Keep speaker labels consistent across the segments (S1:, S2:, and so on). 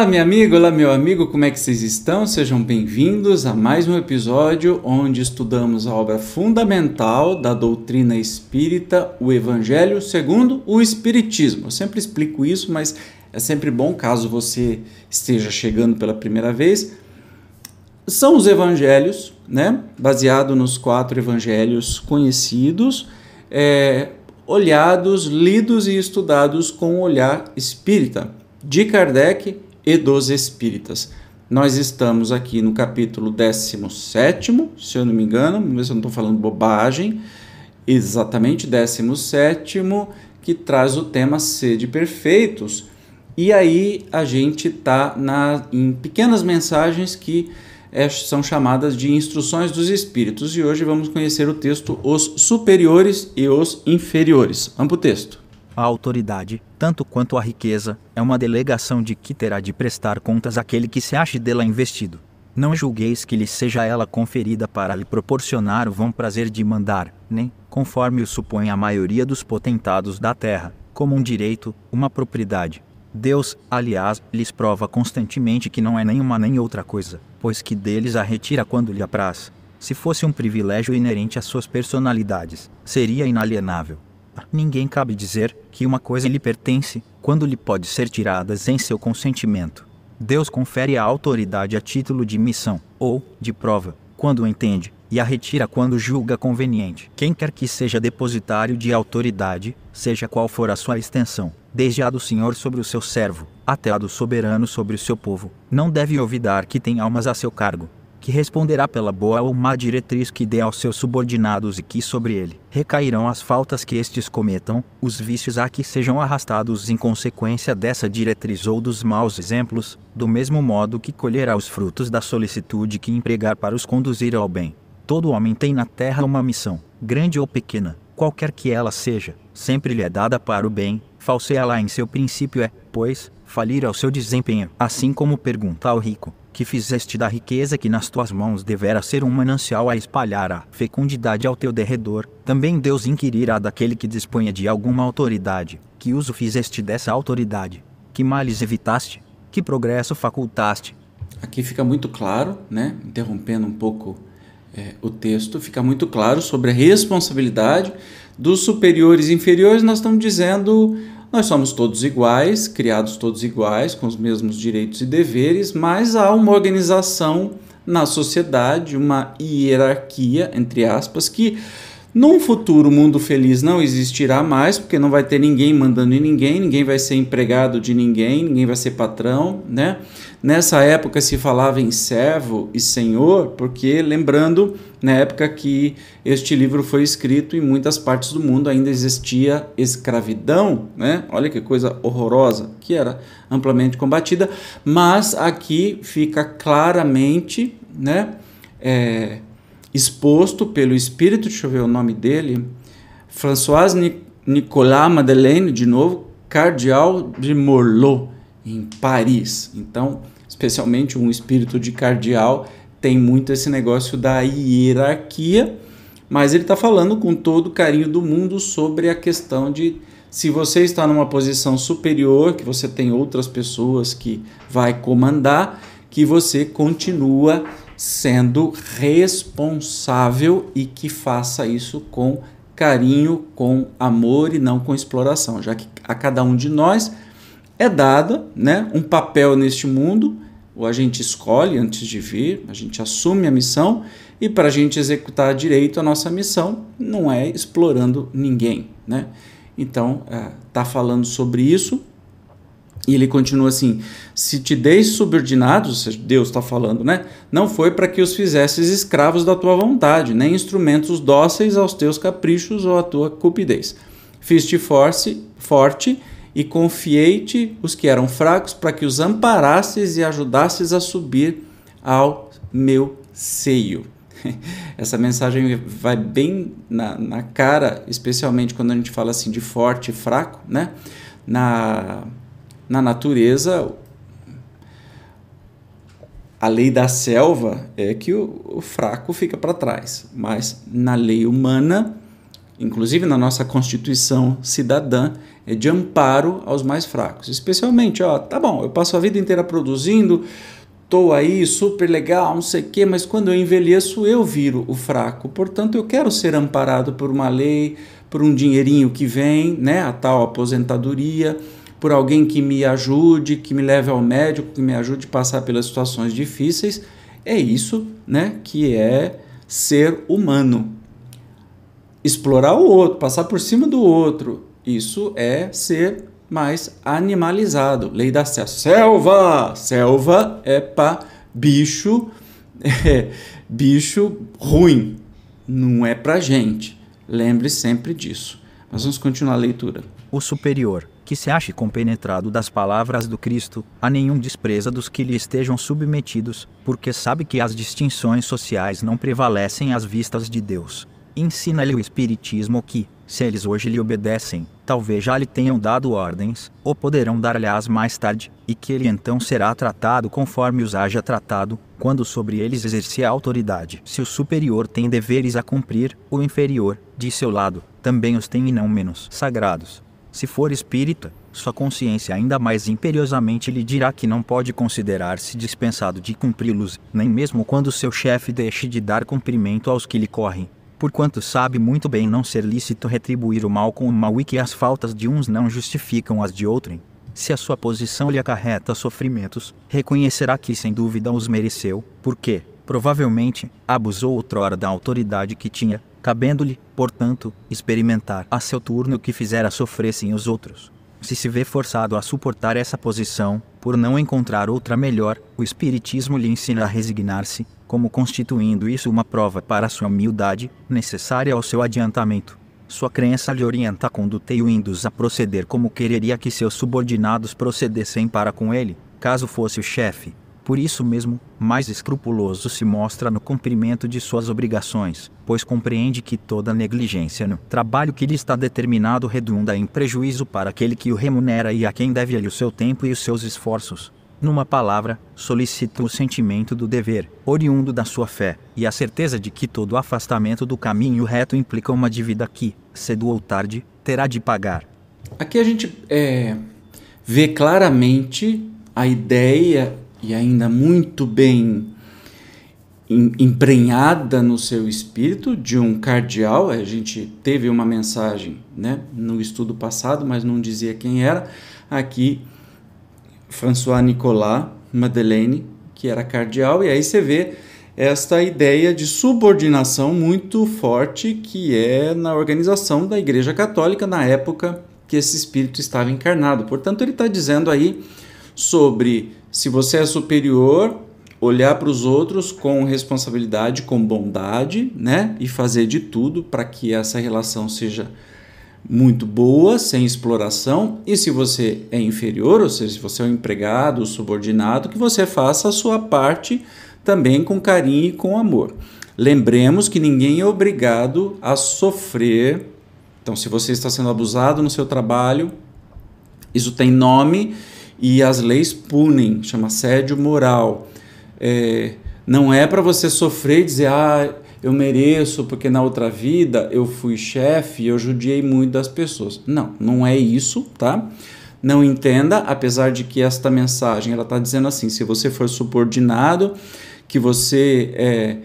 S1: Olá, minha amiga, olá, meu amigo, como é que vocês estão? Sejam bem-vindos a mais um episódio onde estudamos a obra fundamental da doutrina espírita, o Evangelho segundo o Espiritismo. Eu sempre explico isso, mas é sempre bom caso você esteja chegando pela primeira vez. São os evangelhos, né? Baseado nos quatro evangelhos conhecidos, é, olhados, lidos e estudados com o olhar espírita de Kardec e dos Espíritas. Nós estamos aqui no capítulo 17, se eu não me engano, se eu não estou falando bobagem, exatamente 17, que traz o tema Sede Perfeitos. E aí a gente está em pequenas mensagens que é, são chamadas de instruções dos espíritos. E hoje vamos conhecer o texto Os Superiores e os Inferiores. Vamos para o texto.
S2: A autoridade, tanto quanto a riqueza, é uma delegação de que terá de prestar contas àquele que se ache dela investido. Não julgueis que lhe seja ela conferida para lhe proporcionar o vão prazer de mandar, nem, conforme o supõe a maioria dos potentados da terra, como um direito, uma propriedade. Deus, aliás, lhes prova constantemente que não é nenhuma nem outra coisa, pois que deles a retira quando lhe apraz. Se fosse um privilégio inerente às suas personalidades, seria inalienável ninguém cabe dizer que uma coisa lhe pertence quando lhe pode ser tirada sem seu consentimento. Deus confere a autoridade a título de missão ou de prova, quando entende, e a retira quando julga conveniente. Quem quer que seja depositário de autoridade, seja qual for a sua extensão, desde a do Senhor sobre o seu servo, até a do soberano sobre o seu povo, não deve olvidar que tem almas a seu cargo, que responderá pela boa ou má diretriz que dê aos seus subordinados e que sobre ele recairão as faltas que estes cometam, os vícios a que sejam arrastados em consequência dessa diretriz ou dos maus exemplos, do mesmo modo que colherá os frutos da solicitude que empregar para os conduzir ao bem. Todo homem tem na terra uma missão, grande ou pequena, qualquer que ela seja, sempre lhe é dada para o bem, falseá-la em seu princípio é, pois, falir ao seu desempenho, assim como pergunta ao rico, que fizeste da riqueza que nas tuas mãos devera ser um manancial a espalhar a fecundidade ao teu derredor, também Deus inquirirá daquele que disponha de alguma autoridade, que uso fizeste dessa autoridade, que males evitaste, que progresso facultaste.
S1: Aqui fica muito claro, né, interrompendo um pouco é, o texto, fica muito claro sobre a responsabilidade dos superiores e inferiores, nós estamos dizendo nós somos todos iguais, criados todos iguais, com os mesmos direitos e deveres, mas há uma organização na sociedade, uma hierarquia, entre aspas, que num futuro mundo feliz não existirá mais, porque não vai ter ninguém mandando em ninguém, ninguém vai ser empregado de ninguém, ninguém vai ser patrão, né? Nessa época se falava em servo e senhor, porque lembrando, na época que este livro foi escrito, em muitas partes do mundo ainda existia escravidão, né? Olha que coisa horrorosa, que era amplamente combatida, mas aqui fica claramente, né? É, exposto pelo espírito, deixa eu ver o nome dele, François Nicolas Madeleine, de novo, cardeal de Morlot, em Paris. Então, especialmente um espírito de cardeal tem muito esse negócio da hierarquia, mas ele está falando com todo o carinho do mundo sobre a questão de se você está numa posição superior, que você tem outras pessoas que vai comandar, que você continua sendo responsável e que faça isso com carinho, com amor e não com exploração, já que a cada um de nós é dada né, um papel neste mundo ou a gente escolhe antes de vir, a gente assume a missão e para a gente executar direito a nossa missão não é explorando ninguém, né? Então, está é, falando sobre isso e ele continua assim: se te deis subordinados, Deus está falando, né? Não foi para que os fizesses escravos da tua vontade, nem instrumentos dóceis aos teus caprichos ou à tua cupidez. Fiz-te forte, forte e confiei-te os que eram fracos para que os amparasses e ajudasses a subir ao meu seio. Essa mensagem vai bem na, na cara, especialmente quando a gente fala assim de forte e fraco, né? Na na natureza, a lei da selva é que o, o fraco fica para trás, mas na lei humana, inclusive na nossa Constituição cidadã, é de amparo aos mais fracos. Especialmente, ó, tá bom, eu passo a vida inteira produzindo, tô aí super legal, não sei o quê, mas quando eu envelheço eu viro o fraco. Portanto, eu quero ser amparado por uma lei, por um dinheirinho que vem, né, a tal aposentadoria por alguém que me ajude, que me leve ao médico, que me ajude a passar pelas situações difíceis. É isso, né, que é ser humano. Explorar o outro, passar por cima do outro, isso é ser mais animalizado. Lei da selva. Selva! Selva é para bicho, é, bicho ruim. Não é para gente. Lembre sempre disso. Mas vamos continuar a leitura.
S2: O superior que se ache compenetrado das palavras do Cristo, a nenhum despreza dos que lhe estejam submetidos, porque sabe que as distinções sociais não prevalecem às vistas de Deus. Ensina-lhe o Espiritismo que, se eles hoje lhe obedecem, talvez já lhe tenham dado ordens, ou poderão dar-lhe-as mais tarde, e que ele então será tratado conforme os haja tratado, quando sobre eles exercer a autoridade. Se o superior tem deveres a cumprir, o inferior, de seu lado, também os tem e não menos sagrados. Se for espírita, sua consciência ainda mais imperiosamente lhe dirá que não pode considerar-se dispensado de cumpri-los, nem mesmo quando seu chefe deixe de dar cumprimento aos que lhe correm. Porquanto sabe muito bem não ser lícito retribuir o mal com o mal e que as faltas de uns não justificam as de outrem. Se a sua posição lhe acarreta sofrimentos, reconhecerá que sem dúvida os mereceu, porque, provavelmente, abusou outrora da autoridade que tinha, cabendo-lhe, portanto, experimentar a seu turno o que fizera sofressem os outros. Se se vê forçado a suportar essa posição, por não encontrar outra melhor, o Espiritismo lhe ensina a resignar-se, como constituindo isso uma prova para sua humildade, necessária ao seu adiantamento. Sua crença lhe orienta a conduta e o induz a proceder como quereria que seus subordinados procedessem para com ele, caso fosse o chefe, por isso mesmo, mais escrupuloso se mostra no cumprimento de suas obrigações, pois compreende que toda negligência no trabalho que lhe está determinado redunda em prejuízo para aquele que o remunera e a quem deve-lhe o seu tempo e os seus esforços. Numa palavra, solicita o sentimento do dever, oriundo da sua fé, e a certeza de que todo afastamento do caminho reto implica uma dívida que, cedo ou tarde, terá de pagar.
S1: Aqui a gente é, vê claramente a ideia e ainda muito bem emprenhada no seu espírito de um cardeal. A gente teve uma mensagem né, no estudo passado, mas não dizia quem era. Aqui, François Nicolas Madeleine, que era cardeal, e aí você vê esta ideia de subordinação muito forte que é na organização da Igreja Católica na época que esse espírito estava encarnado. Portanto, ele está dizendo aí sobre se você é superior, olhar para os outros com responsabilidade, com bondade, né? E fazer de tudo para que essa relação seja muito boa, sem exploração. E se você é inferior, ou seja, se você é um empregado, subordinado, que você faça a sua parte também com carinho e com amor. Lembremos que ninguém é obrigado a sofrer. Então, se você está sendo abusado no seu trabalho, isso tem nome e as leis punem, chama assédio moral. É, não é para você sofrer e dizer, ah, eu mereço porque na outra vida eu fui chefe e eu judiei muito das pessoas. Não, não é isso, tá? Não entenda, apesar de que esta mensagem ela está dizendo assim: se você for subordinado, que você é,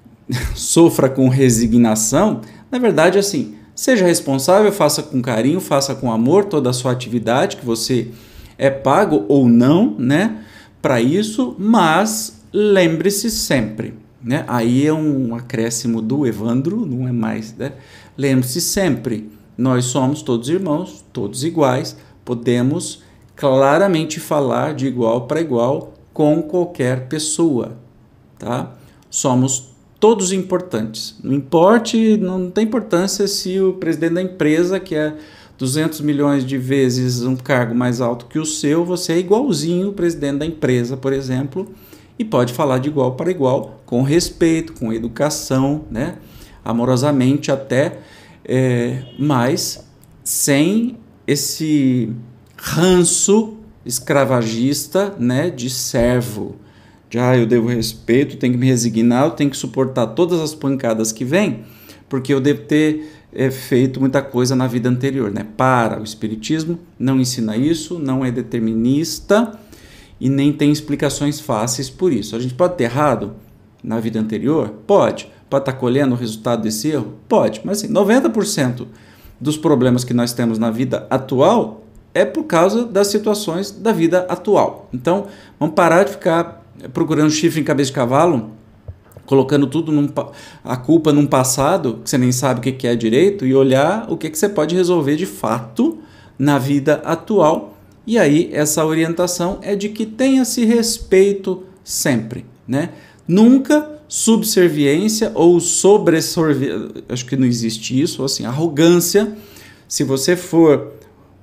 S1: sofra com resignação, na verdade, assim, seja responsável, faça com carinho, faça com amor toda a sua atividade que você é pago ou não, né, para isso, mas lembre-se sempre, né? Aí é um acréscimo do Evandro, não é mais, né? Lembre-se sempre, nós somos todos irmãos, todos iguais, podemos claramente falar de igual para igual com qualquer pessoa, tá? Somos todos importantes. Não importe, não tem importância se o presidente da empresa que é 200 milhões de vezes um cargo mais alto que o seu, você é igualzinho o presidente da empresa, por exemplo, e pode falar de igual para igual, com respeito, com educação, né? amorosamente até, é, mas sem esse ranço escravagista, né, de servo. De, ah, eu devo respeito, tenho que me resignar, eu tenho que suportar todas as pancadas que vêm, porque eu devo ter é, feito muita coisa na vida anterior, né? Para, o Espiritismo não ensina isso, não é determinista e nem tem explicações fáceis por isso. A gente pode ter errado na vida anterior? Pode. Pode estar colhendo o resultado desse erro? Pode. Mas assim, 90% dos problemas que nós temos na vida atual é por causa das situações da vida atual. Então, vamos parar de ficar procurando chifre em cabeça de cavalo, colocando tudo num, a culpa num passado que você nem sabe o que é direito e olhar o que, você pode resolver de fato na vida atual. E aí essa orientação é de que tenha-se respeito sempre, né? Nunca subserviência ou sobressorvência, acho que não existe isso, assim, arrogância. Se você for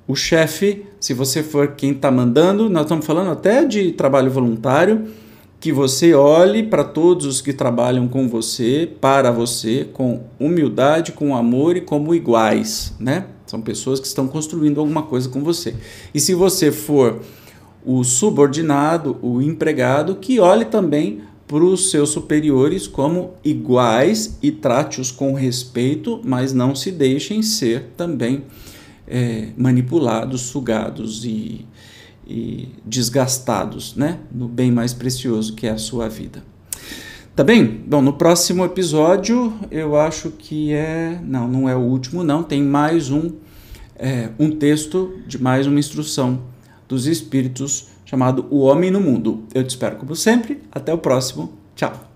S1: o chefe, se você for quem está mandando, nós estamos falando até de trabalho voluntário, que você olhe para todos os que trabalham com você, para você, com humildade, com amor e como iguais, né? São pessoas que estão construindo alguma coisa com você. E se você for o subordinado, o empregado, que olhe também para os seus superiores como iguais e trate-os com respeito, mas não se deixem ser também é, manipulados, sugados e e desgastados, né? No bem mais precioso que é a sua vida. Tá bem? Bom, no próximo episódio eu acho que é. Não, não é o último, não. Tem mais um, é, um texto de mais uma instrução dos Espíritos chamado O Homem no Mundo. Eu te espero como sempre. Até o próximo. Tchau.